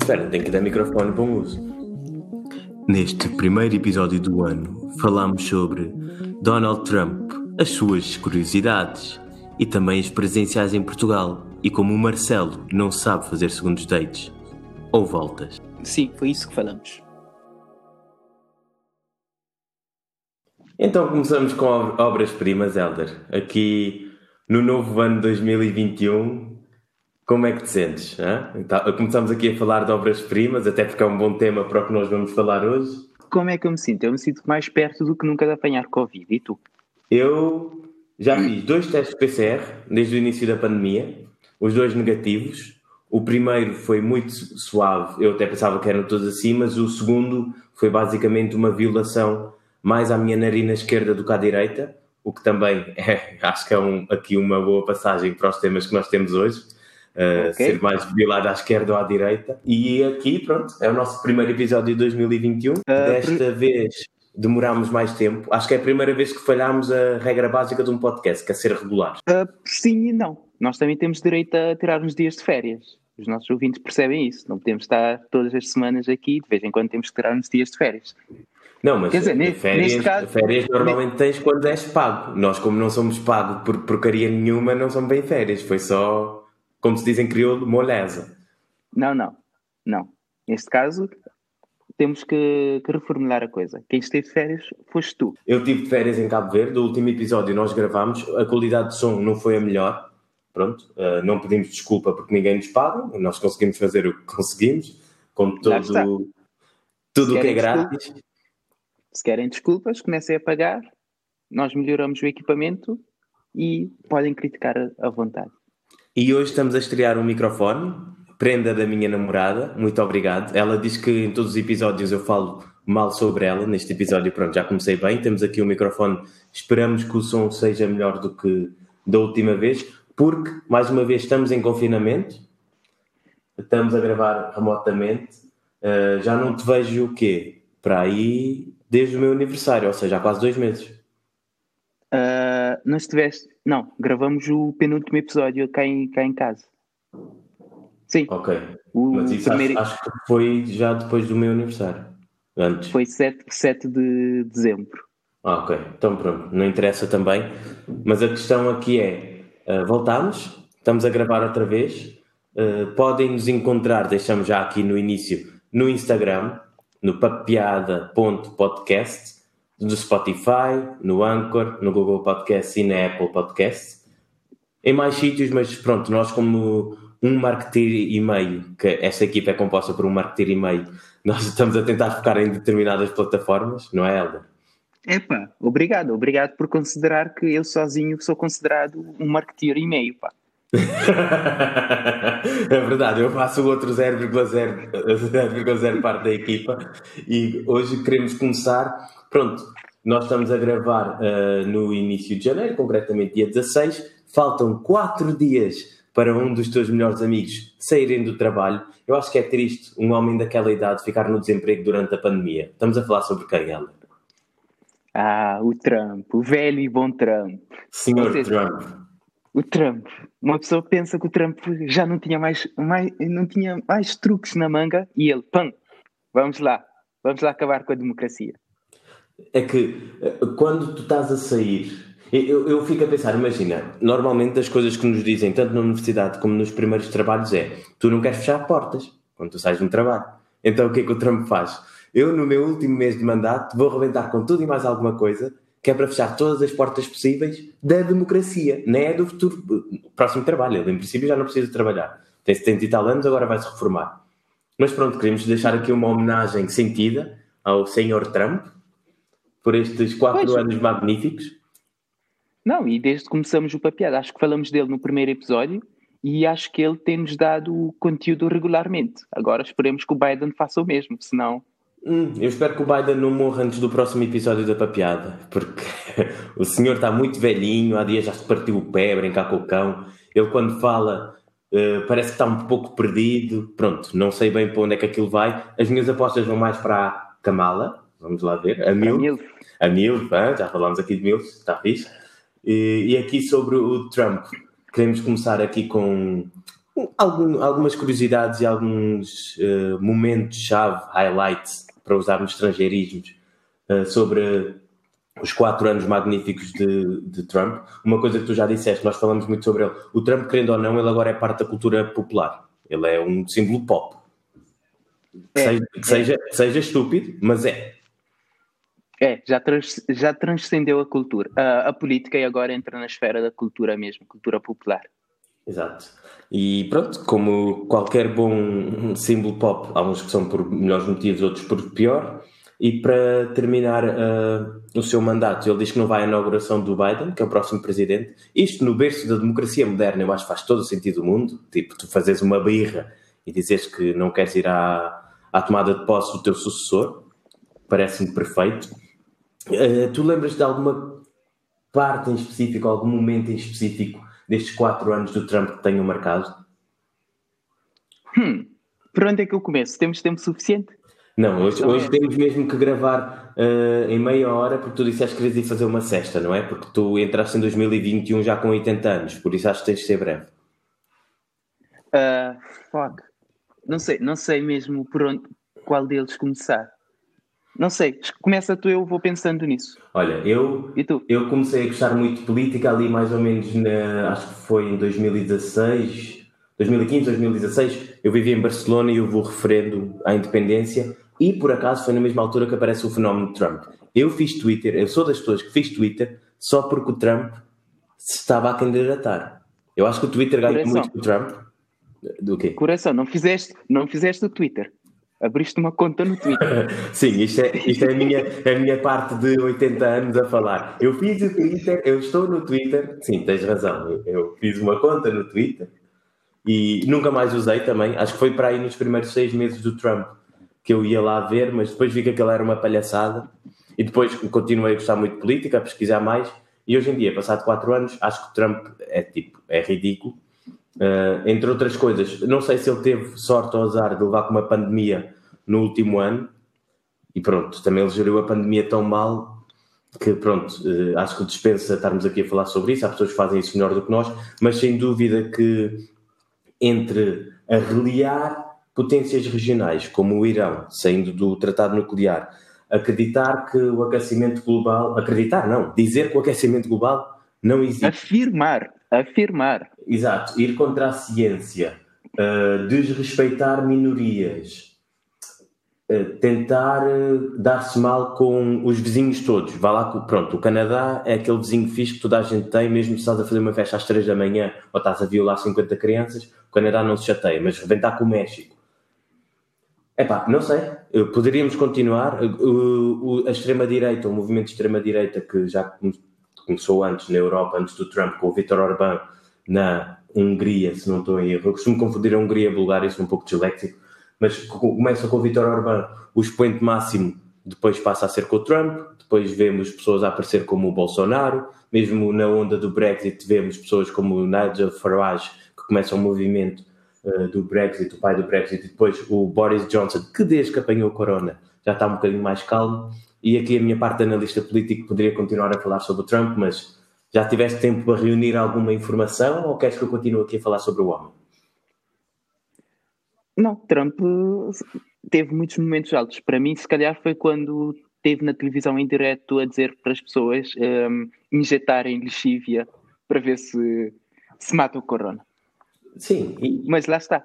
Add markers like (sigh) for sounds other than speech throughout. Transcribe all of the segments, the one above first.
Espera, tem que dar microfone para um uso. Neste primeiro episódio do ano, falamos sobre Donald Trump, as suas curiosidades e também as presenciais em Portugal e como o Marcelo não sabe fazer segundos dates ou voltas. Sim, foi isso que falamos. Então começamos com obras-primas, Elder. Aqui no novo ano 2021, como é que te sentes? Então, começamos aqui a falar de obras-primas, até porque é um bom tema para o que nós vamos falar hoje. Como é que eu me sinto? Eu me sinto mais perto do que nunca de apanhar Covid. E tu? Eu já fiz dois testes PCR desde o início da pandemia, os dois negativos. O primeiro foi muito suave, eu até pensava que eram todos assim, mas o segundo foi basicamente uma violação mais à minha narina esquerda do que à direita, o que também (laughs) é, acho que é um, aqui uma boa passagem para os temas que nós temos hoje. Uh, okay. Ser mais violado à esquerda ou à direita. E aqui, pronto, é o nosso primeiro episódio de 2021. Uh, ah, Desta vez demorámos mais tempo. Acho que é a primeira vez que falhámos a regra básica de um podcast, que é ser regular. Uh, sim e não. Nós também temos direito a tirar uns dias de férias. Os nossos ouvintes percebem isso. Não podemos estar todas as semanas aqui, de vez em quando temos que tirar uns dias de férias. Não, mas Quer dizer, férias, caso, férias normalmente tens quando és pago. Nós, como não somos pagos por porcaria nenhuma, não somos bem férias. Foi só como se diz em crioulo, moleza. Não, não, não. Neste caso, temos que, que, reformular a coisa. Quem esteve de férias foste tu. Eu tive de férias em Cabo Verde. O último episódio nós gravámos. A qualidade de som não foi a melhor. Pronto, uh, não pedimos desculpa porque ninguém nos paga. Nós conseguimos fazer o que conseguimos, com todo, tudo o que é grátis. Se querem desculpas, comecem a pagar. Nós melhoramos o equipamento e podem criticar à vontade. E hoje estamos a estrear um microfone, prenda da minha namorada, muito obrigado. Ela diz que em todos os episódios eu falo mal sobre ela, neste episódio, pronto, já comecei bem. Temos aqui o um microfone, esperamos que o som seja melhor do que da última vez, porque, mais uma vez, estamos em confinamento, estamos a gravar remotamente. Uh, já não te vejo o quê? Para aí desde o meu aniversário, ou seja, há quase dois meses. Uh, não estiveste. Não, gravamos o penúltimo episódio cá em, cá em casa. Sim. Ok. O Mas isso primeiro... acho, acho, que foi já depois do meu aniversário. Antes. Foi 7, 7 de dezembro. Ah, ok. Então pronto, não interessa também. Mas a questão aqui é: uh, voltamos, estamos a gravar outra vez. Uh, podem nos encontrar, deixamos já aqui no início, no Instagram, no papeada.podcast no Spotify, no Anchor, no Google Podcast e na Apple Podcast. Em mais sítios, mas pronto, nós como um marketeer e meio, que esta equipa é composta por um marketeer e meio, (laughs) nós estamos a tentar focar em determinadas plataformas, não é, Helder? Epá, obrigado, obrigado por considerar que eu sozinho sou considerado um marketeer e meio, pá. (laughs) é verdade, eu faço o outro 0,0 (laughs) parte da equipa e hoje queremos começar Pronto, nós estamos a gravar uh, no início de janeiro, concretamente dia 16. Faltam quatro dias para um dos teus melhores amigos saírem do trabalho. Eu acho que é triste um homem daquela idade ficar no desemprego durante a pandemia. Estamos a falar sobre quem? Ah, o Trump, o velho e bom Trump. Senhor seja, Trump. O Trump. Uma pessoa pensa que o Trump já não tinha mais, mais, não tinha mais truques na manga e ele, pam, vamos lá, vamos lá acabar com a democracia é que eh, quando tu estás a sair, eu, eu fico a pensar, imagina, normalmente as coisas que nos dizem, tanto na universidade como nos primeiros trabalhos, é tu não queres fechar portas quando tu sais de um trabalho. Então o que é que o Trump faz? Eu, no meu último mês de mandato, vou arrebentar com tudo e mais alguma coisa que é para fechar todas as portas possíveis da democracia, nem é do futuro próximo trabalho. Ele, em princípio, já não precisa trabalhar. Tem 70 e tal anos, agora vai se reformar. Mas pronto, queríamos deixar aqui uma homenagem sentida ao senhor Trump, por estes quatro pois. anos magníficos. Não, e desde que começamos o Papeado, acho que falamos dele no primeiro episódio e acho que ele tem-nos dado o conteúdo regularmente. Agora esperemos que o Biden faça o mesmo, senão. Hum, eu espero que o Biden não morra antes do próximo episódio da Papeada, porque (laughs) o senhor está muito velhinho, há dias já se partiu o pé brincar com o cão. Ele, quando fala, uh, parece que está um pouco perdido. Pronto, não sei bem para onde é que aquilo vai. As minhas apostas vão mais para a Kamala, vamos lá ver. A Mil. A Mil, já falámos aqui de Mil, está fixe. E, e, aqui sobre o Trump, queremos começar aqui com algum, algumas curiosidades e alguns uh, momentos-chave, highlights, para usar nos estrangeirismos, uh, sobre os quatro anos magníficos de, de, Trump. Uma coisa que tu já disseste, nós falamos muito sobre ele. O Trump, querendo ou não, ele agora é parte da cultura popular. Ele é um símbolo pop. Que, é, seja, que seja, seja, estúpido, mas é. É, já, trans, já transcendeu a cultura, a, a política e agora entra na esfera da cultura mesmo, cultura popular. Exato. E pronto, como qualquer bom símbolo pop, há uns que são por melhores motivos, outros por pior. E para terminar uh, o seu mandato, ele diz que não vai à inauguração do Biden, que é o próximo presidente. Isto no berço da democracia moderna, eu acho que faz todo o sentido do mundo. Tipo, tu fazes uma birra e dizes que não queres ir à, à tomada de posse do teu sucessor, parece-me perfeito. Uh, tu lembras de alguma parte em específico, algum momento em específico destes quatro anos do Trump que tenham marcado? Hum, por onde é que eu começo? Temos tempo suficiente? Não, hoje, então hoje é. temos mesmo que gravar uh, em meia hora, porque tu disseste que querias ir fazer uma cesta, não é? Porque tu entraste em 2021 já com 80 anos, por isso acho que tens de ser breve. Uh, fuck. Não sei, não sei mesmo por onde, qual deles começar. Não sei, começa tu, eu vou pensando nisso. Olha, eu, eu comecei a gostar muito de política ali mais ou menos, na, acho que foi em 2016, 2015, 2016. Eu vivia em Barcelona e houve o referendo à independência e por acaso foi na mesma altura que aparece o fenómeno de Trump. Eu fiz Twitter, eu sou das pessoas que fiz Twitter só porque o Trump se estava a candidatar. Eu acho que o Twitter ganha muito com o Trump. Do quê? Coração, não fizeste, não fizeste o Twitter. Abriste uma conta no Twitter. (laughs) Sim, isto é, isto é, a minha, a minha parte de 80 anos a falar. Eu fiz o Twitter, eu estou no Twitter. Sim, tens razão. Eu, eu fiz uma conta no Twitter e nunca mais usei também. Acho que foi para aí nos primeiros seis meses do Trump que eu ia lá ver, mas depois vi que aquilo era uma palhaçada e depois continuei a gostar muito de política, a pesquisar mais e hoje em dia, passado quatro anos, acho que Trump é tipo, é ridículo. Uh, entre outras coisas, não sei se ele teve sorte ou azar de levar com uma pandemia no último ano e pronto, também ele geriu a pandemia tão mal que pronto, uh, acho que dispensa estarmos aqui a falar sobre isso, há pessoas que fazem isso melhor do que nós, mas sem dúvida que entre a reliar potências regionais, como o Irão, saindo do tratado nuclear, acreditar que o aquecimento global. Acreditar, não. Dizer que o aquecimento global não existe. Afirmar. Afirmar. Exato. Ir contra a ciência. Uh, desrespeitar minorias. Uh, tentar uh, dar-se mal com os vizinhos todos. Vá lá, pronto, o Canadá é aquele vizinho fixe que toda a gente tem, mesmo se estás a fazer uma festa às 3 da manhã ou estás a violar 50 crianças, o Canadá não se chateia, mas reventar com o México Epá, não sei. Poderíamos continuar. A extrema-direita, o movimento de extrema-direita que já começou antes na Europa, antes do Trump, com o Viktor Orbán na Hungria, se não estou em erro. Eu costumo confundir a Hungria e a Bulgária, sou um pouco disléxico. Mas começa com o Viktor Orbán, o expoente máximo, depois passa a ser com o Trump, depois vemos pessoas a aparecer como o Bolsonaro, mesmo na onda do Brexit vemos pessoas como o Nigel Farage, que começam um movimento uh, do Brexit, o pai do Brexit, e depois o Boris Johnson, que desde que apanhou o corona já está um bocadinho mais calmo. E aqui a minha parte de analista político poderia continuar a falar sobre o Trump, mas já tiveste tempo para reunir alguma informação ou queres que eu continue aqui a falar sobre o homem? Não, Trump teve muitos momentos altos. Para mim, se calhar, foi quando teve na televisão em direto a dizer para as pessoas um, ehm, injetarem lexívia para ver se, se mata o corona. Sim. E... Mas lá está.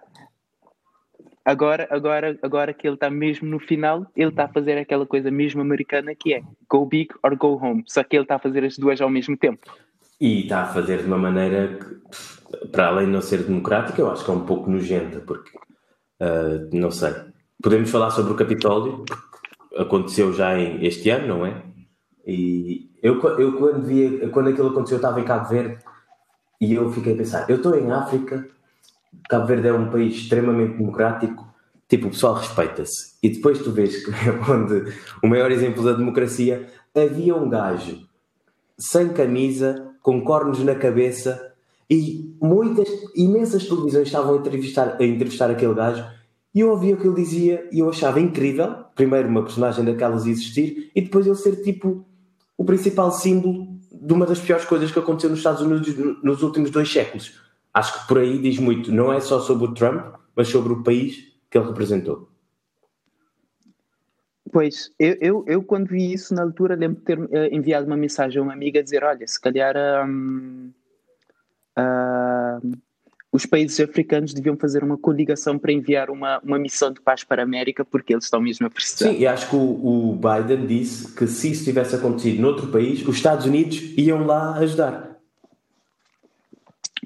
Agora, agora, agora que ele está mesmo no final, ele está a fazer aquela coisa mesmo americana que é go big or go home. Só que ele está a fazer as duas ao mesmo tempo. E está a fazer de uma maneira que, para além de não ser democrática, eu acho que é um pouco nojenta, porque uh, não sei. Podemos falar sobre o Capitólio, aconteceu já em, este ano, não é? E eu, eu quando via, quando aquilo aconteceu, eu estava em Cabo Verde e eu fiquei a pensar, eu estou em África Cabo Verde é um país extremamente democrático, tipo, o pessoal respeita-se. E depois tu vês que (laughs) onde o maior exemplo da democracia havia um gajo sem camisa, com cornos na cabeça, e muitas, imensas televisões estavam a entrevistar, a entrevistar aquele gajo, e eu ouvia o que ele dizia e eu achava incrível, primeiro uma personagem daquelas existir, e depois ele ser tipo o principal símbolo de uma das piores coisas que aconteceu nos Estados Unidos nos últimos dois séculos Acho que por aí diz muito, não é só sobre o Trump, mas sobre o país que ele representou. Pois, eu, eu, eu, quando vi isso na altura lembro de ter uh, enviado uma mensagem a uma amiga a dizer, olha, se calhar um, uh, os países africanos deviam fazer uma coligação para enviar uma, uma missão de paz para a América porque eles estão mesmo a precisar. Sim, e acho que o, o Biden disse que se isso tivesse acontecido noutro país, os Estados Unidos iam lá ajudar.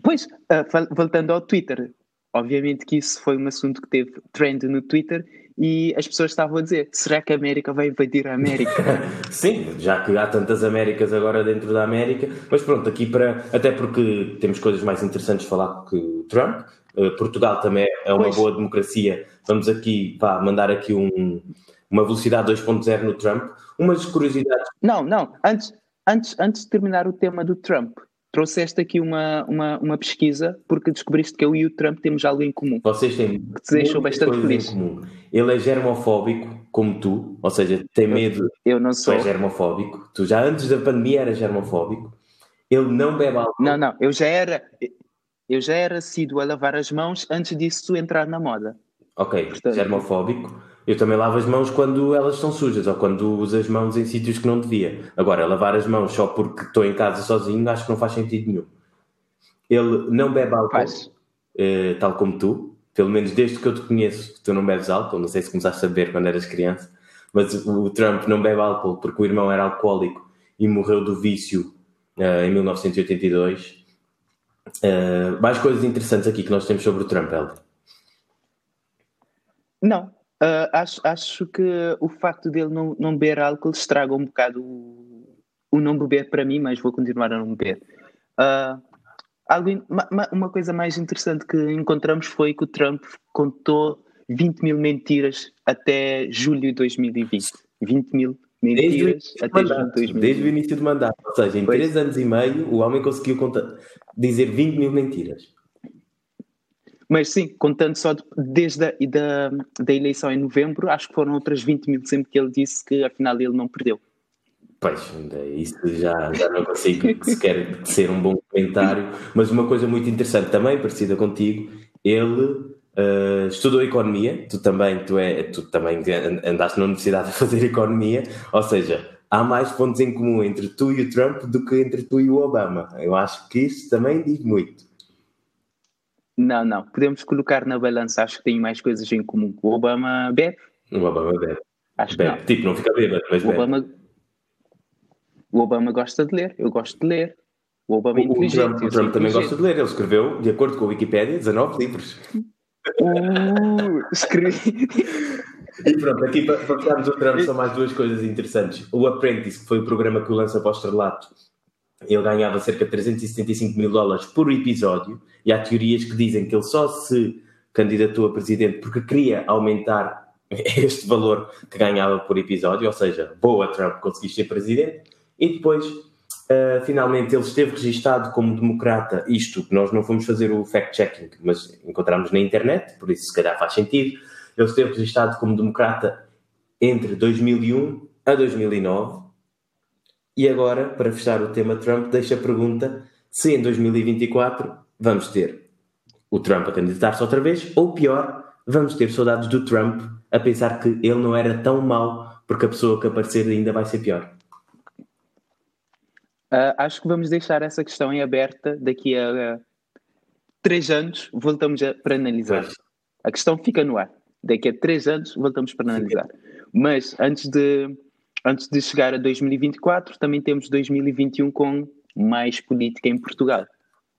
Pois, uh, voltando ao Twitter, obviamente que isso foi um assunto que teve trend no Twitter e as pessoas estavam a dizer: será que a América vai invadir a América? (laughs) Sim, já que há tantas Américas agora dentro da América, mas pronto, aqui para. Até porque temos coisas mais interessantes de falar que o Trump. Uh, Portugal também é uma pois. boa democracia. Vamos aqui, vá, mandar aqui um, uma velocidade 2.0 no Trump. Umas curiosidades. Não, não, antes, antes, antes de terminar o tema do Trump, trouxeste aqui uma, uma, uma pesquisa porque descobriste que eu e o Trump temos algo em comum. Vocês têm que te deixou bastante feliz. Em comum. Ele é germofóbico, como tu, ou seja, tem medo. Eu não sou. Tu és germofóbico. Tu já antes da pandemia eras germofóbico. Ele não bebe álcool. Não, não, eu já era. Eu já era assíduo a lavar as mãos antes disso entrar na moda. Ok, Portanto, germofóbico eu também lavo as mãos quando elas estão sujas ou quando uso as mãos em sítios que não devia. Agora, lavar as mãos só porque estou em casa sozinho acho que não faz sentido nenhum. Ele não bebe álcool, uh, tal como tu. Pelo menos desde que eu te conheço, tu não bebes álcool. Não sei se começaste a beber quando eras criança. Mas o Trump não bebe álcool porque o irmão era alcoólico e morreu do vício uh, em 1982. Uh, eh, mais coisas interessantes aqui que nós temos sobre o Trump, Helder? Não, Uh, acho, acho que o facto dele não, não beber álcool estraga um bocado o, o não beber para mim, mas vou continuar a não beber. Uh, algo, uma, uma coisa mais interessante que encontramos foi que o Trump contou 20 mil mentiras até julho de 2020. 20 mil mentiras desde até julho de 2020. Desde o início do mandato, ou seja, em pois. 3 anos e meio, o homem conseguiu contar, dizer 20 mil mentiras. Mas sim, contando só de, desde a da, da eleição em novembro, acho que foram outras 20 mil, sempre que ele disse que afinal ele não perdeu. Pois, isso já, já não consigo (laughs) sequer ser um bom comentário, mas uma coisa muito interessante também, parecida contigo, ele uh, estudou economia, tu também, tu, é, tu também andaste na universidade a fazer economia, ou seja, há mais pontos em comum entre tu e o Trump do que entre tu e o Obama. Eu acho que isso também diz muito. Não, não. Podemos colocar na balança. Acho que tem mais coisas em comum. O Obama bebe. O Obama bebe. Acho bebe. que não. Tipo, não fica bêbado, mas o bebe. Obama... O Obama gosta de ler. Eu gosto de ler. O Obama é inteligente. O Trump, o Trump também gosta de ler. Ele escreveu, de acordo com a Wikipédia, 19 livros. Uh, escrevi. E pronto, aqui para, falarmos do Trump são mais duas coisas interessantes. O Apprentice, que foi o programa que o lança para o estrelato, ele ganhava cerca de 375 mil dólares por episódio, e há teorias que dizem que ele só se candidatou a presidente porque queria aumentar (laughs) este valor que ganhava por episódio, ou seja, boa Trump conseguiste ser presidente, e depois uh, finalmente ele esteve registado como democrata, isto que nós não fomos fazer o fact-checking, mas encontramos na internet, por isso se calhar faz sentido, ele esteve registado como democrata entre 2001 a 2009, e agora, para fechar o tema Trump, deixa a pergunta se em 2024 vamos ter o Trump a candidatar-se outra vez, ou pior, vamos ter soldados do Trump a pensar que ele não era tão mau porque a pessoa que aparecer ainda vai ser pior. Uh, acho que vamos deixar essa questão em aberta daqui a uh, três anos, voltamos a, para analisar. Pois. A questão fica no ar. Daqui a três anos voltamos para analisar. Mas antes de antes de chegar a 2024, também temos 2021 com mais política em Portugal,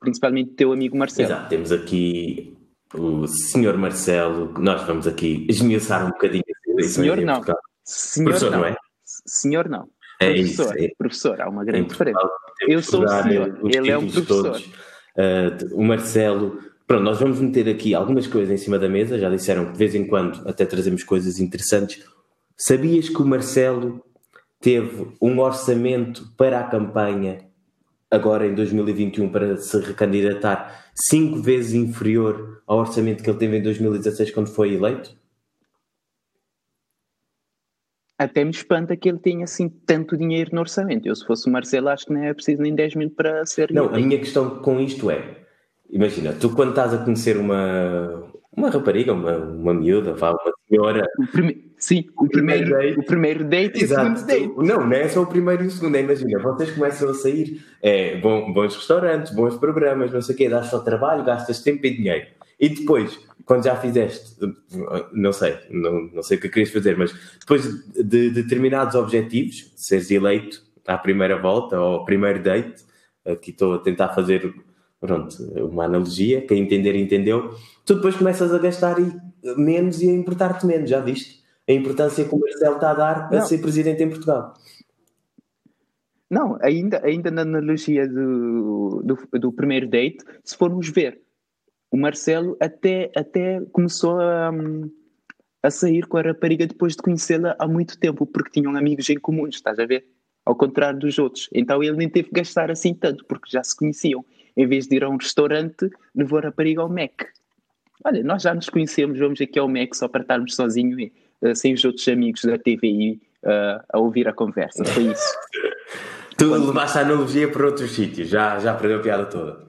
principalmente o teu amigo Marcelo. Exato, temos aqui o senhor Marcelo, nós vamos aqui esmiuçar um bocadinho. Senhor não, senhor professor, não. não é? Senhor não. É professor, isso, é. professor, há uma grande diferença. Eu sou o senhor, ele é um professor. Uh, o Marcelo, pronto, nós vamos meter aqui algumas coisas em cima da mesa, já disseram que de vez em quando até trazemos coisas interessantes. Sabias que o Marcelo teve um orçamento para a campanha, agora em 2021, para se recandidatar, cinco vezes inferior ao orçamento que ele teve em 2016 quando foi eleito? Até me espanta que ele tenha assim tanto dinheiro no orçamento. Eu, se fosse o Marcelo, acho que não é preciso nem 10 mil para ser. Não, a minha questão com isto é: imagina, tu quando estás a conhecer uma, uma rapariga, uma, uma miúda, vá, uma senhora. O prime... Sim, o, o primeiro, primeiro, date. o primeiro date e o segundo date. Não, não é só o primeiro e o segundo. É, imagina, vocês começam a sair, é, bom, bons restaurantes, bons programas, não sei o quê, dás só trabalho, gastas tempo e dinheiro. E depois, quando já fizeste, não sei, não, não sei o que querias fazer, mas depois de, determinados objetivos, seres eleito à primeira volta ou primeiro date, aqui estou a tentar fazer pronto, uma analogia, quem entender, entendeu, tu depois começas a gastar menos e a importar-te menos, já viste? A importância que o Marcelo está a dar não. a ser presidente em Portugal. Não, ainda, ainda na analogia do, do, do primeiro date, se formos ver, o Marcelo até, até começou a, a sair com a rapariga depois de conhecê-la há muito tempo, porque tinham amigos em comum, estás a ver? Ao contrário dos outros. Então ele nem teve que gastar assim tanto, porque já se conheciam. Em vez de ir a um restaurante, levou a rapariga ao Mac. Olha, nós já nos conhecemos, vamos aqui ao Mac só para estarmos sozinhos, sem os outros amigos da TVI uh, a ouvir a conversa. Foi isso. (laughs) tu levaste a analogia para outros sítios, já, já perdeu a piada toda.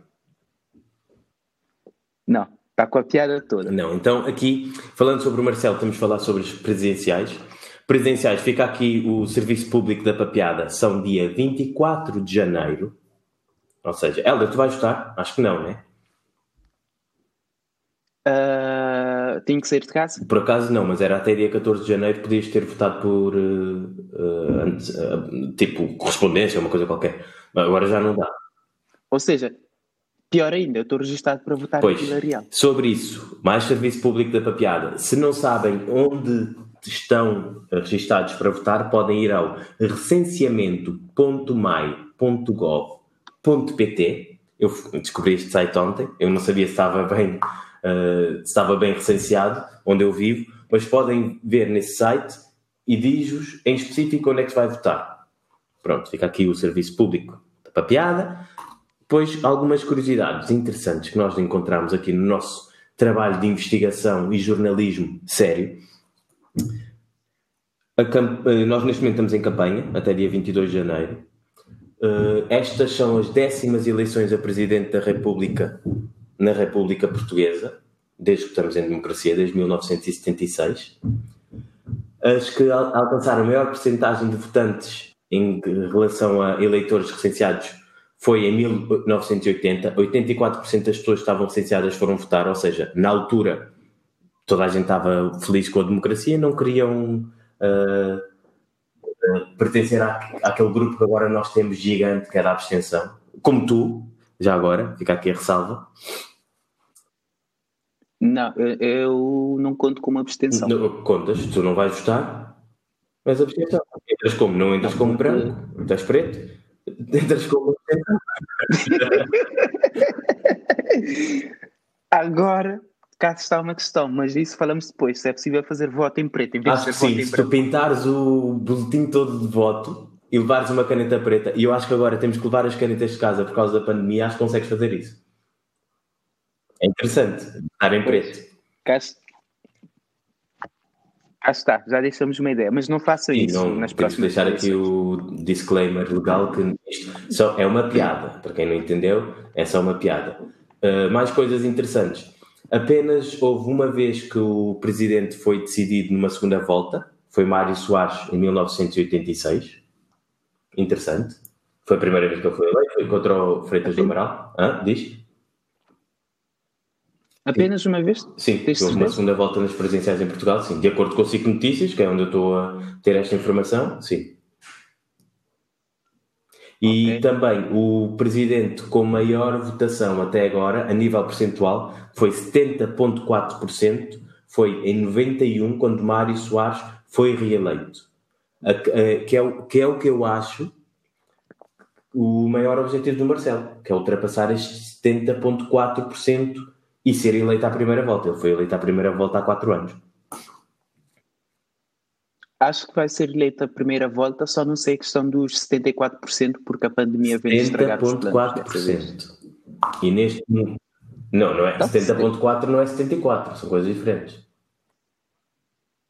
Não, está com a piada toda. Não, então aqui, falando sobre o Marcelo, estamos a falar sobre os presidenciais. Presidenciais, fica aqui o Serviço Público da Papiada, são dia 24 de janeiro. Ou seja, Helder, tu vais votar? Acho que não, né? Uh, tem que sair de casa? Por acaso não, mas era até dia 14 de janeiro, podias ter votado por uh, uh, antes, tipo correspondência, uma coisa qualquer. Agora já não dá. Ou seja, Pior ainda, eu estou registado para votar pois, em Vila. Sobre isso, mais Serviço Público da Papiada. Se não sabem onde estão registados para votar, podem ir ao recenseamento.mai.gov.pt. Eu descobri este site ontem, eu não sabia se estava bem, uh, estava bem recenseado, onde eu vivo, mas podem ver nesse site e diz-vos em específico onde é que se vai votar. Pronto, fica aqui o Serviço Público da Papiada. Depois, algumas curiosidades interessantes que nós encontramos aqui no nosso trabalho de investigação e jornalismo sério. Eh, nós, neste momento, estamos em campanha, até dia 22 de janeiro. Uh, estas são as décimas eleições a Presidente da República na República Portuguesa, desde que estamos em democracia, desde 1976. As que alcançaram a maior percentagem de votantes em relação a eleitores recenseados foi em 1980, 84% das pessoas que estavam licenciadas foram votar, ou seja, na altura toda a gente estava feliz com a democracia, não queriam uh, uh, pertencer à, àquele grupo que agora nós temos gigante, que é da abstenção, como tu, já agora, fica aqui a ressalva. Não, eu não conto com uma abstenção. Não, contas, tu não vais votar, mas abstenção. Entras como? Não entras como branco, estás preto. Entras como (laughs) Agora, cá está uma questão, mas isso falamos depois. Se é possível fazer voto em preto, em vez acho de sim, se tu pintares o boletim todo de voto e levares uma caneta preta, e eu acho que agora temos que levar as canetas de casa por causa da pandemia, acho que consegues fazer isso. É interessante, estar em preto. Cá, está, já deixamos uma ideia, mas não faça isso não, nas próximas deixar aqui o disclaimer legal que isto só é uma piada, para quem não entendeu, é só uma piada. Uh, mais coisas interessantes. Apenas houve uma vez que o presidente foi decidido numa segunda volta, foi Mário Soares em 1986. Interessante. Foi a primeira vez que ele foi eleito, foi contra o Freitas do Amaral. Hã? Diz? Apenas uma vez? Sim, houve uma segunda volta nas presidenciais em Portugal, sim. De acordo com o Cico Notícias, que é onde eu estou a ter esta informação, sim. E okay. também o presidente com maior votação até agora, a nível percentual, foi 70,4%, foi em 91, quando Mário Soares foi reeleito. Que é, o, que é o que eu acho o maior objetivo do Marcelo, que é ultrapassar estes 70,4% e ser eleito à primeira volta. Ele foi eleito à primeira volta há quatro anos. Acho que vai ser eleito a primeira volta, só não sei a questão dos 74%, porque a pandemia veio estragar os planos. 70,4%. E neste... Não, não é. 70,4% não é 74%, são coisas diferentes.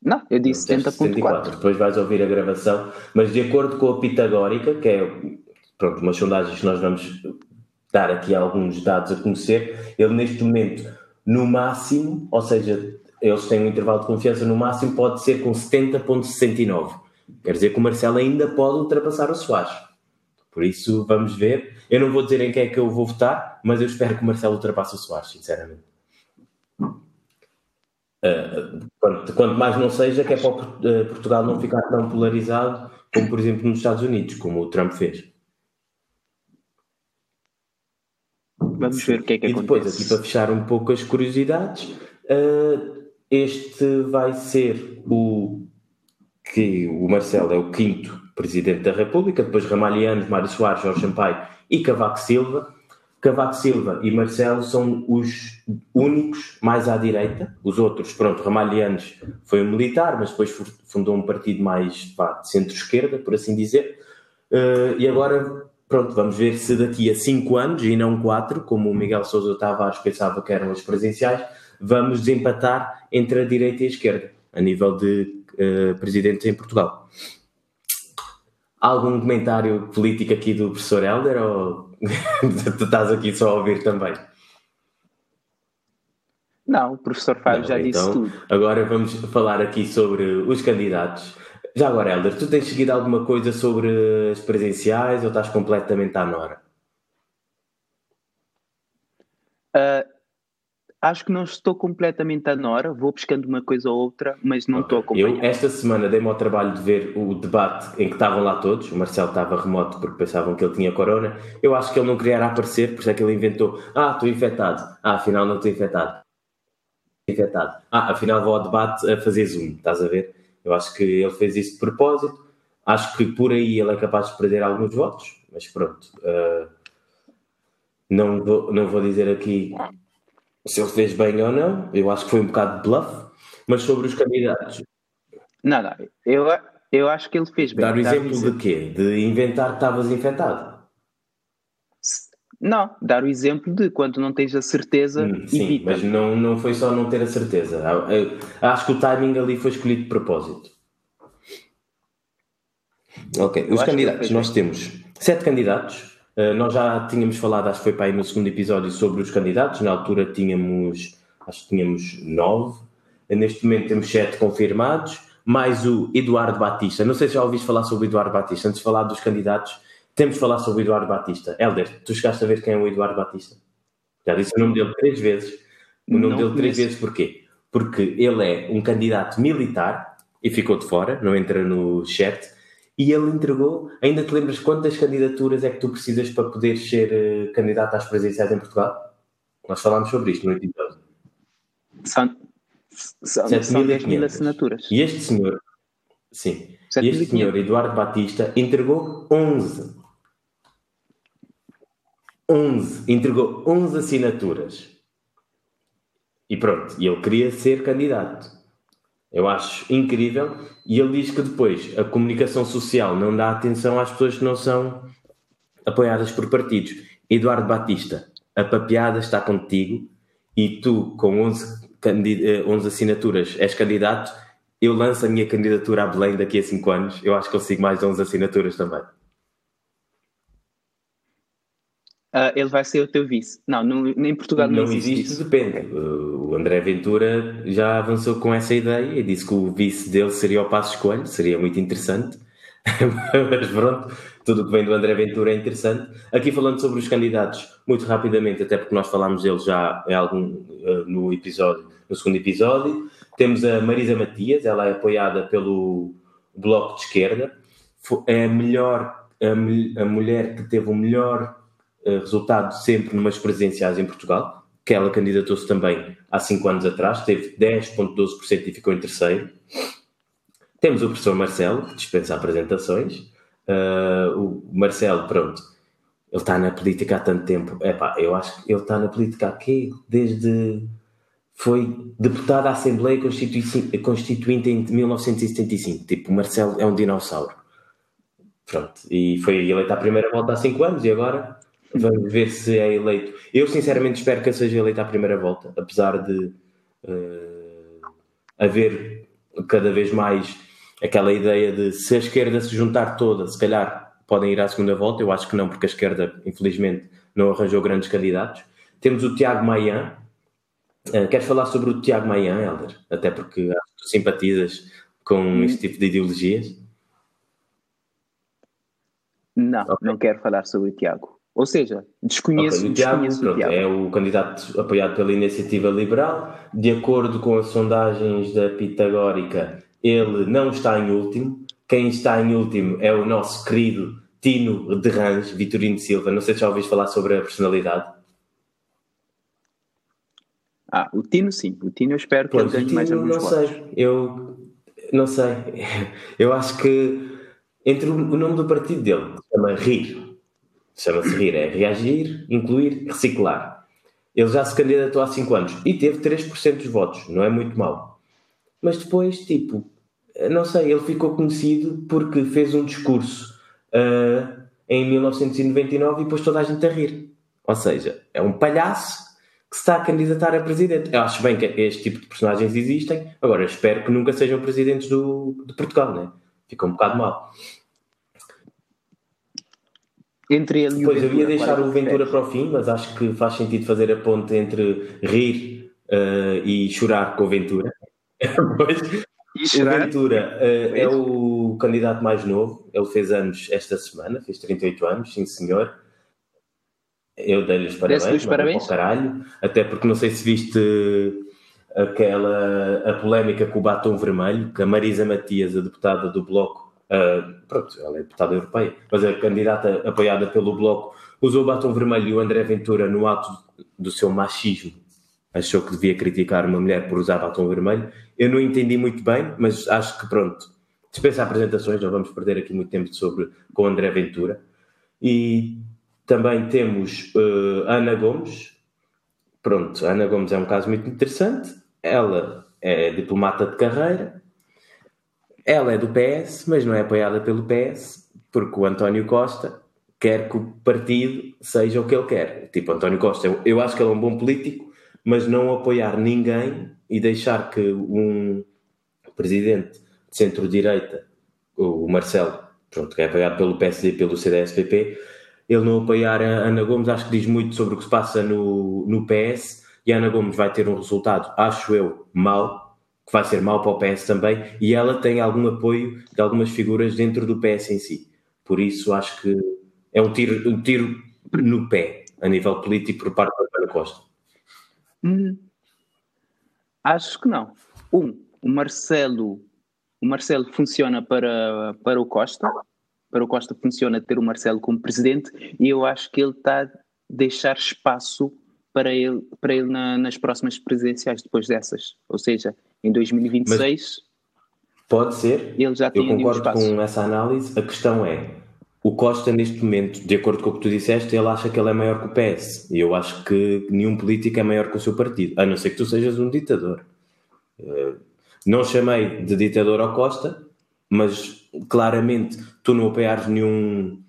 Não, eu disse 70,4%. 74. Depois vais ouvir a gravação, mas de acordo com a Pitagórica, que é pronto, umas sondagens que nós vamos dar aqui alguns dados a conhecer, ele neste momento, no máximo, ou seja, eles têm um intervalo de confiança no máximo, pode ser com 70,69. Quer dizer que o Marcelo ainda pode ultrapassar o Soares. Por isso, vamos ver. Eu não vou dizer em quem é que eu vou votar, mas eu espero que o Marcelo ultrapasse o Soares, sinceramente. Uh, quanto, quanto, mais não seja, que é para uh, Portugal não ficar tão polarizado como, por exemplo, nos Estados Unidos, como o Trump fez. Vamos ver o que é que e acontece. E depois, aqui para fechar um pouco as curiosidades, uh, este vai ser o que o Marcelo é o quinto presidente da República, depois Ramalhianos, Mário Soares, Jorge Sampaio e Cavaco Silva. Cavaco Silva e Marcelo são os únicos mais à direita. Os outros, pronto, Ramalhianos foi um militar, mas depois fundou um partido mais pá, de centro-esquerda, por assim dizer. Uh, e agora, pronto, vamos ver se daqui a cinco anos, e não quatro, como o Miguel Sousa Tavares pensava que eram as presenciais, vamos desempatar entre a direita e a esquerda, a nível de uh, presidentes em Portugal. Algum comentário político aqui do professor Helder ou tu (laughs) estás aqui só a ouvir também? Não, o professor Fábio Não, já então, disse tudo. Agora vamos falar aqui sobre os candidatos. Já agora, Helder, tu tens seguido alguma coisa sobre as presenciais ou estás completamente à nora? Uh, acho que não estou completamente à nora, vou pescando uma coisa ou outra, mas não okay. estou a acompanhar. Eu, esta semana, dei-me ao trabalho de ver o debate em que estavam lá todos. O Marcelo estava remoto porque pensavam que ele tinha corona. Eu acho que ele não queria aparecer, por isso é que ele inventou: Ah, estou infectado. Ah, afinal não estou infectado. Infectado. Ah, afinal vou ao debate a fazer Zoom. Estás a ver? Eu acho que ele fez isso de propósito. Acho que por aí ele é capaz de perder alguns votos, mas pronto. Uh, não, vou, não vou dizer aqui se ele fez bem ou não, eu acho que foi um bocado de bluff, mas sobre os candidatos. Não, não, eu, eu acho que ele fez bem. Dar o exemplo, exemplo de quê? De inventar que estavas infectado? Não, dar o exemplo de quando não tens a certeza. Hum, sim, evita. mas não, não foi só não ter a certeza. Acho que o timing ali foi escolhido de propósito. Ok, eu os candidatos, nós temos sete candidatos nós já tínhamos falado, acho que foi para aí no segundo episódio, sobre os candidatos. Na altura tínhamos, acho que tínhamos nove. Uh, neste momento temos sete confirmados, mais o Eduardo Batista. Não sei se já ouviste falar sobre o Eduardo Batista. Antes de falar dos candidatos, temos de falar sobre o Eduardo Batista. Helder, tu chegaste a ver quem é o Eduardo Batista? Já disse o nome dele três vezes. O nome não dele três vezes porquê? Porque ele é um candidato militar e ficou de fora, não entra no chat e ele entregou. Ainda te lembras quantas candidaturas é que tu precisas para poder ser uh, candidato às presidenciais em Portugal? Nós falámos sobre isto no episódio. São, são, são 10 mil assinaturas. E este senhor, sim, e este senhor, Eduardo Batista, entregou 11. 11. Entregou 11 assinaturas. E pronto, e ele queria ser candidato. Eu acho incrível. E ele diz que depois a comunicação social não dá atenção às pessoas que não são apoiadas por partidos. Eduardo Batista, a papeada está contigo e tu, com 11, 11 assinaturas, és candidato. Eu lanço a minha candidatura a Belém daqui a 5 anos. Eu acho que consigo mais de 11 assinaturas também. Uh, ele vai ser o teu vice. Não, no, em Portugal não, não existe, existe depende. O André Ventura já avançou com essa ideia e disse que o vice dele seria o Passo Escolho, seria muito interessante. (laughs) Mas pronto, tudo o que vem do André Ventura é interessante. Aqui falando sobre os candidatos, muito rapidamente, até porque nós falámos deles já em algum, uh, no episódio, no segundo episódio. Temos a Marisa Matias, ela é apoiada pelo Bloco de Esquerda. É a melhor, a, a mulher que teve o melhor eh, resultado sempre numas presenciais em Portugal, que ela candidatou-se também há 5 anos atrás, teve 10,12% e ficou em terceiro. Temos o professor Marcelo, que dispensa apresentações. Uh, o Marcelo, pronto, ele está na política há tanto tempo. Epá, eu acho que ele está na política aqui desde. Foi deputado à Assembleia Constituinte em 1975. Tipo, o Marcelo é um dinossauro. Pronto, e foi eleito à primeira volta há 5 anos e agora Vamos ver se é eleito. Eu, sinceramente, espero que ele seja eleito à primeira volta, apesar de uh, haver cada vez mais aquela ideia de se a esquerda se juntar toda, se calhar podem ir à segunda volta. Eu acho que não, porque a esquerda, infelizmente, não arranjou grandes candidatos. Temos o Tiago Maian. Uh, queres falar sobre o Tiago Maian, Helder? Até porque acho que tu simpatizas com hum. este tipo de ideologias. Não, okay. não quero falar sobre o Tiago. Ou seja, desconheço, okay, o, desconheço o. É o candidato apoiado pela Iniciativa Liberal. De acordo com as sondagens da Pitagórica, ele não está em último. Quem está em último é o nosso querido Tino de Rãs, Vitorino Silva. Não sei se já ouviste falar sobre a personalidade. Ah, o Tino sim. O Tino eu espero que Pronto, ele ganhe mais alguns não votos. sei. Eu não sei. (laughs) Eu acho que entre o nome do partido dele, chama RIR, chama-se RIR, é reagir, incluir, reciclar. Ele já se candidatou há 5 anos e teve 3% dos votos, não é muito mal. Mas depois, tipo, não sei, ele ficou conhecido porque fez um discurso uh, em 1999 e depois toda a gente a rir. Ou seja, é um palhaço que se está a candidatar a presidente. Eu acho bem que este tipo de personagens existem, agora espero que nunca sejam presidentes do, de Portugal, né? Fica um bocado mal. Entre ele e o Pois, eu ia deixar o Ventura para o fim, mas acho que faz sentido fazer a ponte entre rir uh, e chorar com o Ventura. (laughs) pois, o Ventura uh, é o candidato mais novo, ele fez anos esta semana, fez 38 anos, sim senhor. Eu dei-lhe os parabéns, parabéns. caralho, até porque não sei se viste aquela a polémica com o batom vermelho, que a Marisa Matias, a deputada do Bloco, uh, pronto, ela é deputada europeia, mas a candidata apoiada pelo Bloco, usou o batom vermelho e o André Ventura, no ato do seu machismo, achou que devia criticar uma mulher por usar batom vermelho. Eu não entendi muito bem, mas acho que pronto, dispensa apresentações, não vamos perder aqui muito tempo sobre com o André Ventura. E também temos uh, Ana Gomes. Pronto, Ana Gomes é um caso muito interessante. Ela é diplomata de carreira. Ela é do PS, mas não é apoiada pelo PS, porque o António Costa quer que o partido seja o que ele quer. Tipo, António Costa, eu, acho que ele é um bom político, mas não apoiar ninguém e deixar que um presidente de centro-direita, o Marcelo, pronto, que é apoiado pelo PSD e pelo CDS-PP, ele não apoiar a Ana Gomes, acho que diz muito sobre o que se passa no, no PS e a Ana Gomes vai ter um resultado, acho eu, mau, que vai ser mau para o PS também, e ela tem algum apoio de algumas figuras dentro do PS em si. Por isso acho que é um tiro, um tiro no pé a nível político por parte da Ana Costa. Hum, acho que não. Um, o Marcelo, o Marcelo funciona para, para o Costa, para o Costa funciona ter o Marcelo como presidente e eu acho que ele está a deixar espaço para ele, para ele na, nas próximas presidenciais depois dessas. Ou seja, em 2026. Mas pode ser. Já eu concordo com essa análise. A questão é o Costa, neste momento, de acordo com o que tu disseste, ele acha que ele é maior que o PS. E eu acho que nenhum político é maior que o seu partido, a não ser que tu sejas um ditador. Eh, não chamei de ditador ao Costa, mas claramente tu não apoiares nenhum,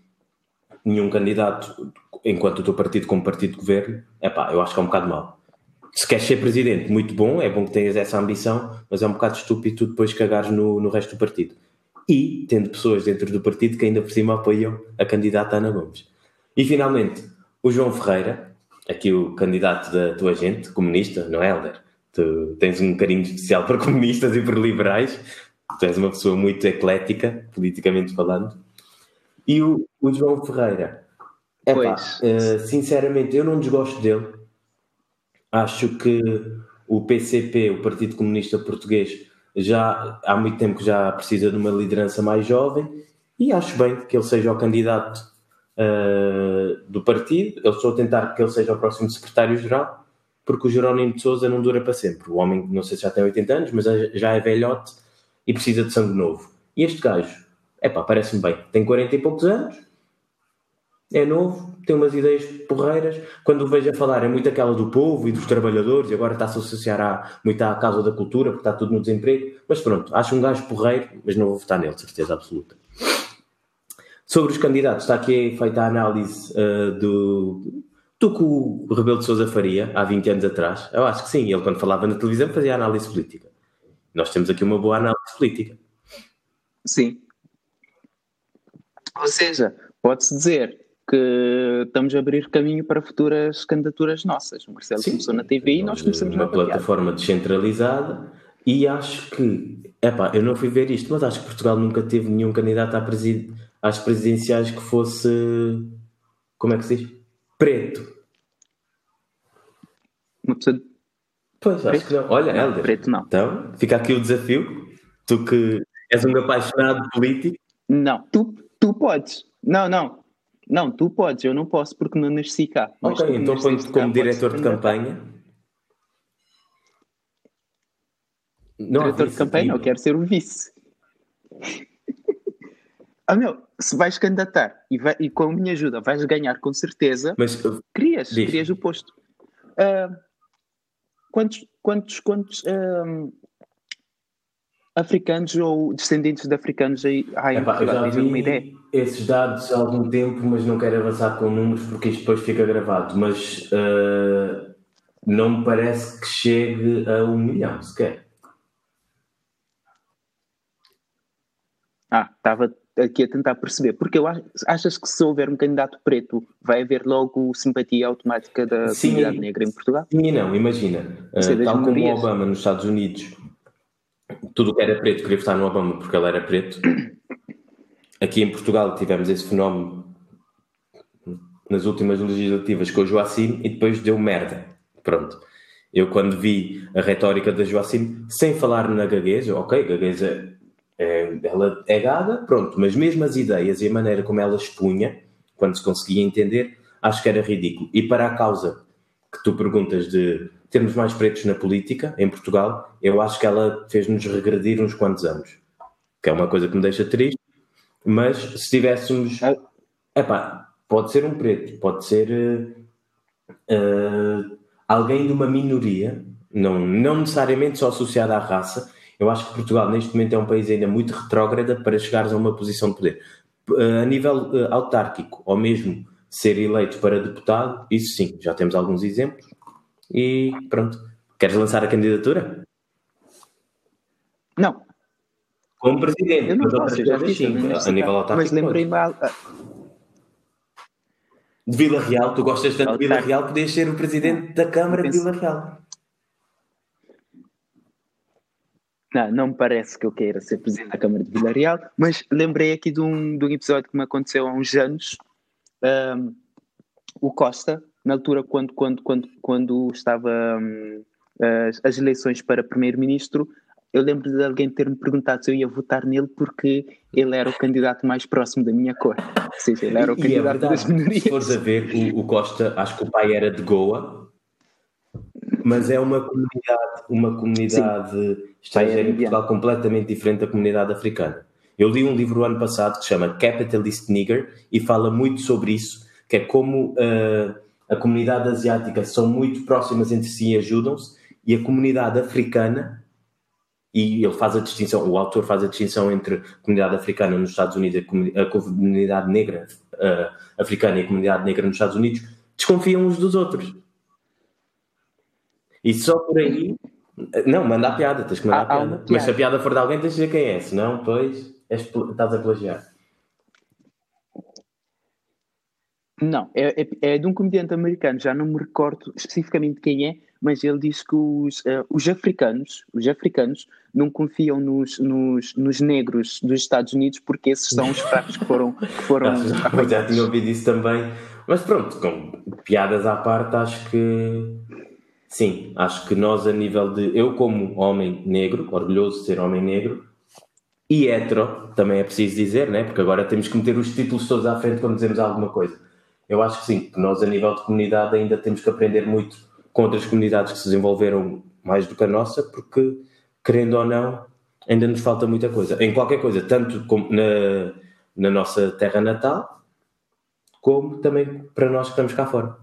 nenhum candidato enquanto o teu partido como partido de governo, é pá, eu acho que é um bocado mau. Se queres ser presidente, muito bom, é bom que tenhas essa ambição, mas é um bocado estúpido tu depois cagares no, no resto do partido e tendo pessoas dentro do partido que ainda por cima apoiam a candidata Ana Gomes. E finalmente, o João Ferreira, aqui o candidato da tua gente, comunista, não é, Helder? Tu tens um carinho especial para comunistas e por liberais, tu és uma pessoa muito eclética, politicamente falando. E o, o João Ferreira, é uh, sinceramente, eu não desgosto dele. Acho que o PCP, o Partido Comunista Português, já há muito tempo que já precisa de uma liderança mais jovem e acho bem que ele seja o candidato uh, do partido. Eu estou a tentar que ele seja o próximo secretário-geral, porque o Jerónimo de Souza não dura para sempre. O homem, não sei se já tem 80 anos, mas já é velhote e precisa de sangue novo. E este gajo, é pá, parece-me bem, tem 40 e poucos anos, é novo, tem umas ideias porreiras. Quando o vejo a falar, é muito aquela do povo e dos trabalhadores, e agora está-se a associar à, muito à causa da cultura, porque está tudo no desemprego. Mas pronto, acho um gajo porreiro, mas não vou votar nele, certeza absoluta. Sobre os candidatos, está aqui feita a análise uh, do, do que o Rebelo de Souza faria há 20 anos atrás. Eu acho que sim, ele quando falava na televisão fazia análise política. Nós temos aqui uma boa análise política. Sim. Ou seja, pode-se dizer que estamos a abrir caminho para futuras candidaturas nossas. O Marcelo Sim, começou na TV e nós começamos uma plataforma descentralizada e acho que, epá, eu não fui ver isto, mas acho que Portugal nunca teve nenhum candidato presid... às presidenciais que fosse, como é que se diz? Preto. Uma pessoa... Pois, preto? acho que não. Olha, Helder. Preto não. Então, fica aqui o desafio. Tu que és um apaixonado político. Não, tu, tu podes. Não, não. Não, tu podes, eu não posso porque não nasci cá. Ok, então põe-te como diretor de campanha. Não diretor de campanha, eu quero ser o vice. ah, meu, se vais candidatar e, vai, e, com a minha ajuda vais ganhar com certeza, Mas, uh, crias, crias o posto. Uh, quantos, quantos, quantos uh, africanos ou descendentes de africanos aí em Epá, Portugal? Tens uma ideia? Esses dados há algum tempo, mas não quero avançar com números porque isto depois fica gravado. Mas uh, não me parece que chegue a um milhão sequer. Ah, estava aqui a tentar perceber, porque eu acho, achas que se houver um candidato preto vai haver logo simpatia automática da sim, comunidade negra em Portugal? Sim e não, imagina, uh, tal como o Obama nos Estados Unidos tudo que era preto queria votar no Obama porque ele era preto. Aqui em Portugal tivemos esse fenómeno nas últimas legislativas com o Joacim e depois deu merda. Pronto. Eu quando vi a retórica da Joacim, sem falar na gagueza, ok, gagueza é, ela é gaga, pronto, mas mesmo as ideias e a maneira como ela expunha, quando se conseguia entender, acho que era ridículo. E para a causa que tu perguntas de termos mais pretos na política em Portugal, eu acho que ela fez-nos regredir uns quantos anos. Que é uma coisa que me deixa triste, mas se tivéssemos. Epá, pode ser um preto, pode ser uh, alguém de uma minoria, não, não necessariamente só associada à raça. Eu acho que Portugal, neste momento, é um país ainda muito retrógrada para chegares a uma posição de poder. Uh, a nível uh, autárquico, ou mesmo ser eleito para deputado, isso sim, já temos alguns exemplos e pronto. Queres lançar a candidatura? Não. Como presidente, eu não posso, já fiz, sim, a nível autárquico. Mas lembrei-me. De Vila Real, tu gostas tanto de Vila Real, podias ser o presidente da Câmara de Vila Real. Não, não me parece que eu queira ser presidente da Câmara de Vila Real, mas lembrei aqui de um, de um episódio que me aconteceu há uns anos. Um, o Costa, na altura, quando, quando, quando, quando estava um, as, as, eleições para primeiro-ministro, eu lembro de alguém ter-me perguntado se eu ia votar nele porque ele era o candidato mais próximo da minha cor. Ou seja, ele era o e é candidato é das minorias. Se fores a ver, o, o, Costa, acho que o pai era de Goa, mas é uma comunidade, uma comunidade estrangeira em Portugal completamente diferente da comunidade africana. Eu li um livro ano passado que se chama Capitalist Nigger e fala muito sobre isso, que é como uh, a comunidade asiática são muito próximas entre si e ajudam-se, e a comunidade africana, e ele faz a distinção, o autor faz a distinção entre a comunidade africana nos Estados Unidos e a comunidade negra uh, africana e a comunidade negra nos Estados Unidos, desconfiam uns dos outros. E só por aí. Não, manda a piada, tens que mandar a piada. Mas se a piada for de alguém, tens de dizer quem é, senão depois és, estás a plagiar. Não, é, é, é, de um comediante americano, já não me recordo especificamente quem é, mas ele diz que os, uh, os africanos, os africanos não confiam nos, nos, nos, negros dos Estados Unidos porque esses são os fracos que foram. Que foram (laughs) já, já tinha ouvido isso também, mas pronto, com piadas à parte, acho que sim, acho que nós, a nível de. Eu, como homem negro, orgulhoso de ser homem negro, e hetero, também é preciso dizer, né? porque agora temos que meter os títulos todos à frente quando dizemos alguma coisa eu acho que sim, que nós a nível de comunidade ainda temos que aprender muito com outras comunidades que se desenvolveram mais do que a nossa, porque, querendo ou não, ainda nos falta muita coisa. Em qualquer coisa, tanto na, na nossa terra natal, como também para nós que estamos cá fora.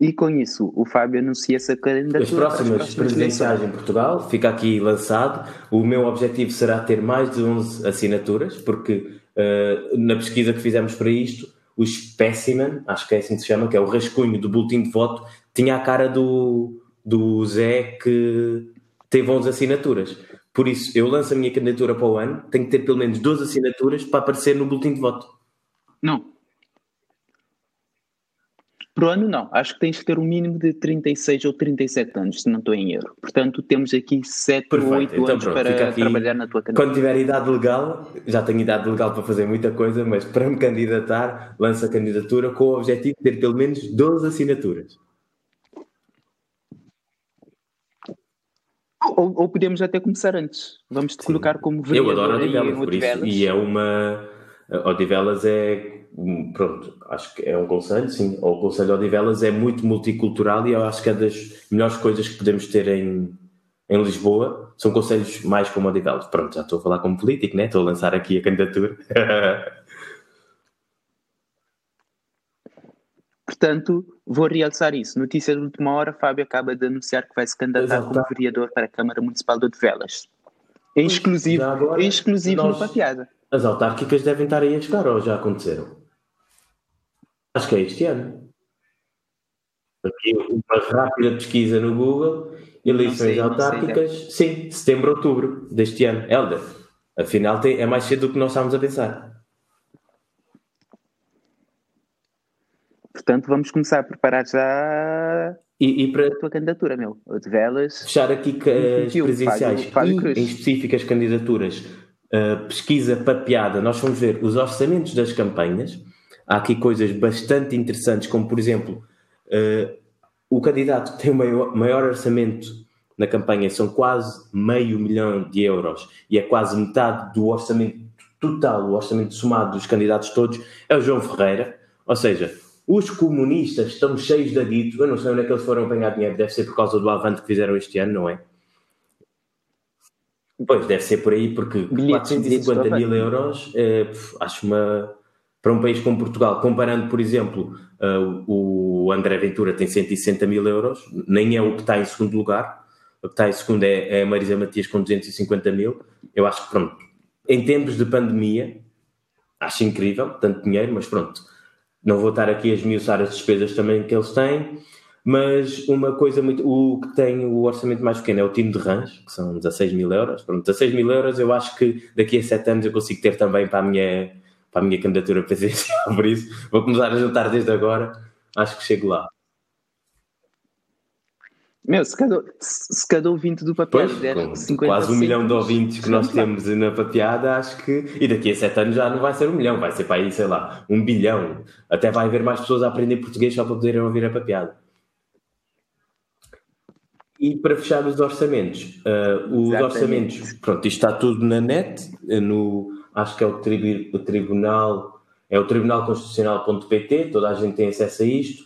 E com isso, o Fábio anuncia essa candidatura. As próximas presidenciais em Portugal, fica aqui lançado. O meu objetivo será ter mais de 11 assinaturas, porque uh, na pesquisa que fizemos para isto, o specimen, acho que é assim que se chama, que é o rascunho do boletim de voto, tinha a cara do, do Zé que teve 11 assinaturas. Por isso, eu lanço a minha candidatura para o ano, tenho que ter pelo menos 12 assinaturas para aparecer no boletim de voto. Não. Pro ano, não. Acho que tens que ter um mínimo de 36 ou 37 anos, se não estou em erro. Portanto, temos aqui 7 Perfeito. ou 8 Então, anos pronto, para trabalhar na tua candidatura. Quando tiver idade legal, já tenho idade legal para fazer muita coisa, mas para me candidatar, lanço a candidatura com o objetivo de ter pelo menos 12 assinaturas. Ou, ou podemos até começar antes. Vamos te colocar como Eu vereador adoro aí Odivelas, por isso. E é uma. Odivelas é. Pronto, acho que é um conselho, sim. O Conselho de Odivelas é muito multicultural e eu acho que é das melhores coisas que podemos ter em, em Lisboa. São conselhos mais como Odivelas. Pronto, já estou a falar como político, né? Estou a lançar aqui a candidatura. (laughs) Portanto, vou realçar isso. Notícia de última hora, Fábio acaba de anunciar que vai se candidatar Exato. como vereador para a Câmara Municipal de Odivelas. Em exclusivo, agora, em exclusivo nós- no Papiada. As autárquicas devem estar aí a chegar ou já aconteceram? Acho que é este ano. Aqui uma rápida pesquisa no Google, eleições sei, não sei, autárquicas, sim, setembro, outubro deste ano. Helder, afinal tem- é mais cedo do que nós estávamos a pensar. Portanto, vamos começar a preparar já E, e para a tua candidatura, meu. Odivelas. fechar aqui as 21, presidenciais Fábio- Fábio e em específico as candidaturas, uh, pesquisa papeada, nós vamos ver os orçamentos das campanhas. Há aqui coisas bastante interessantes, como por exemplo, uh, o candidato que tem o maior, maior orçamento na campanha são quase meio milhão de euros e é quase metade do orçamento total, o orçamento somado dos candidatos todos, é o João Ferreira. Ou seja, os comunistas estão cheios de aditos. Eu não sei onde é que eles foram apanhar dinheiro, deve ser por causa do avante que fizeram este ano, não é? Pois, deve ser por aí, porque Bilhetes, 450 bilhetes mil euros, pff, acho uma. Para um país como Portugal, comparando, por exemplo, eh, o André Ventura tem 160 mil euros, nem é o que está em segundo lugar, o que está em segundo é, é a Marisa Matias com 250 mil. Eu acho que, pronto, em tempos de pandemia, acho incrível, tanto dinheiro, mas pronto, não vou estar aqui a esmiuçar as despesas também que eles têm, mas uma coisa muito. O que tem o orçamento mais pequeno é o time de Rãs, que são 16 mil euros. Pronto, 16 mil euros eu acho que daqui a 7 anos eu consigo ter também para a minha, para a minha candidatura presidencial, (laughs) por isso vou começar a juntar desde agora, acho que chego lá. Meu, se cada, se cada ouvinte do papel Pois, der com 50 quase um milhão de ouvintes que nós temos na papeada, acho que. E daqui a sete anos já não vai ser um milhão, vai ser para aí, sei lá, um bilhão. Até vai haver mais pessoas a aprender português só para poderem ouvir a papeada. E para fechar os orçamentos, ah, os Exatamente. orçamentos, pronto, isto está tudo na net, eh, no, acho que é o, tribu- o tribunal, é o tribunalconstitucional.pt, toda a gente tem acesso a isto,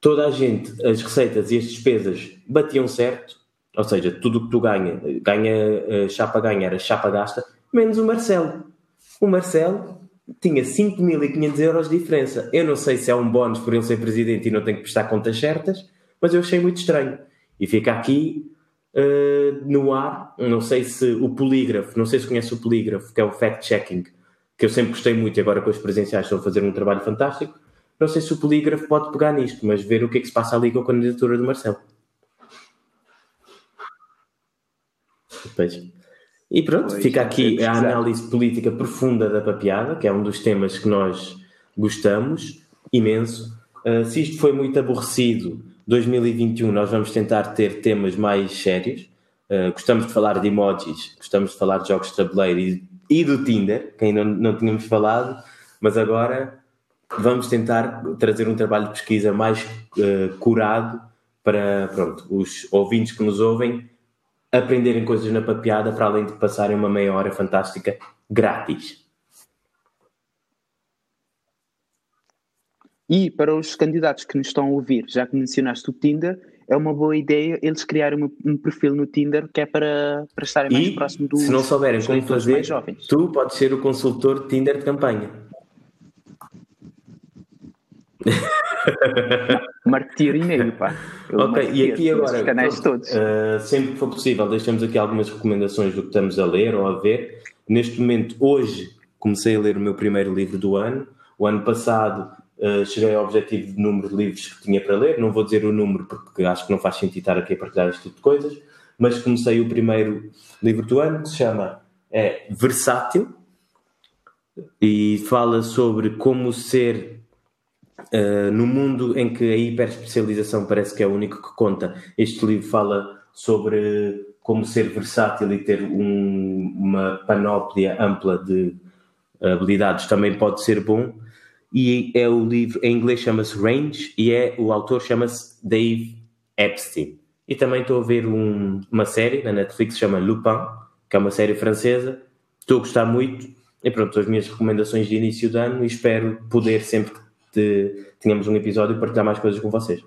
toda a gente, as receitas e as despesas batiam certo, ou seja, tudo o que tu ganha, ganha, a chapa ganha era chapa gasta, menos o Marcelo. O Marcelo tinha 5.500 euros de diferença. Eu não sei se é um bónus por ele ser presidente e não tem que prestar contas certas, mas eu achei muito estranho. E fica aqui eh, no ar, não sei se o polígrafo, não sei se conhece o polígrafo, que é o fact-checking, que eu sempre gostei muito e agora com os presenciais estão a fazer um trabalho fantástico. Não sei se o polígrafo pode pegar nisto, mas ver o que é que se passa ali com a candidatura do Marcelo. Pois. E pronto, Pois, fica é aqui a pesquisar. análise política profunda da papeada, que é um dos temas que nós gostamos imenso. Uh, se isto foi muito aborrecido, 2021 nós vamos tentar ter temas mais sérios. Uh, gostamos de falar de emojis, gostamos de falar de jogos de tabuleiro e, e do Tinder, que ainda não, não tínhamos falado, mas agora vamos tentar trazer um trabalho de pesquisa mais uh, curado para pronto, os ouvintes que nos ouvem aprenderem coisas na papeada para além de passarem uma meia hora fantástica grátis. E para os candidatos que nos estão a ouvir, já que mencionaste o Tinder, é uma boa ideia eles criarem um, um perfil no Tinder que é para, para estarem mais E próximo dos se não souberem como fazer, tu podes ser o consultor de Tinder de campanha. (laughs) Marketeer e-mail, pá. Eu Ok, e aqui agora, canais todos. uh, sempre que for possível, deixamos aqui algumas recomendações do que estamos a ler ou a ver. Neste momento, hoje, comecei a ler o meu primeiro livro do ano. O ano passado, cheguei ao objetivo de número de livros que tinha para ler. Não vou dizer o número porque acho que não faz sentido estar aqui a partilhar este tipo de coisas. mas comecei o primeiro livro do ano que se chama é, Versátil e fala sobre como ser uh, no mundo em que a hiperespecialização parece que é o único que conta. Este livro fala sobre como ser versátil e ter um, uma panóplia ampla de habilidades também pode ser bom. E é o livro, em inglês chama-se Range e é, o autor chama-se Dave Epstein. E também estou a ver um, uma série na Netflix que chama Lupin, que é uma série francesa. Estou a gostar muito. E pronto, as minhas recomendações de início de ano e espero poder sempre que tenhamos um episódio partilhar mais coisas com vocês.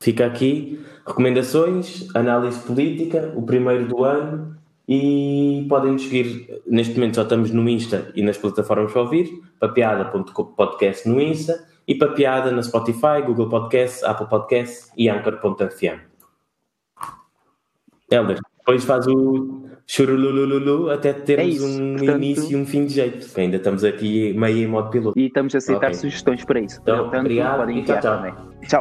Fica aqui recomendações, análise política, o primeiro do ano e podem nos seguir. Neste momento só estamos no Insta e nas plataformas para ouvir, papeada.podcast no Insta e papeada na Spotify, Google Podcast, Apple Podcast e Anchor.fm. Helder, depois faz o churulululu até termos é um Portanto, início e um fim de jeito, porque ainda estamos aqui meio em modo piloto. E estamos a aceitar okay. sugestões para isso. Então, Portanto, obrigado podem e tchau. Também. Tchau.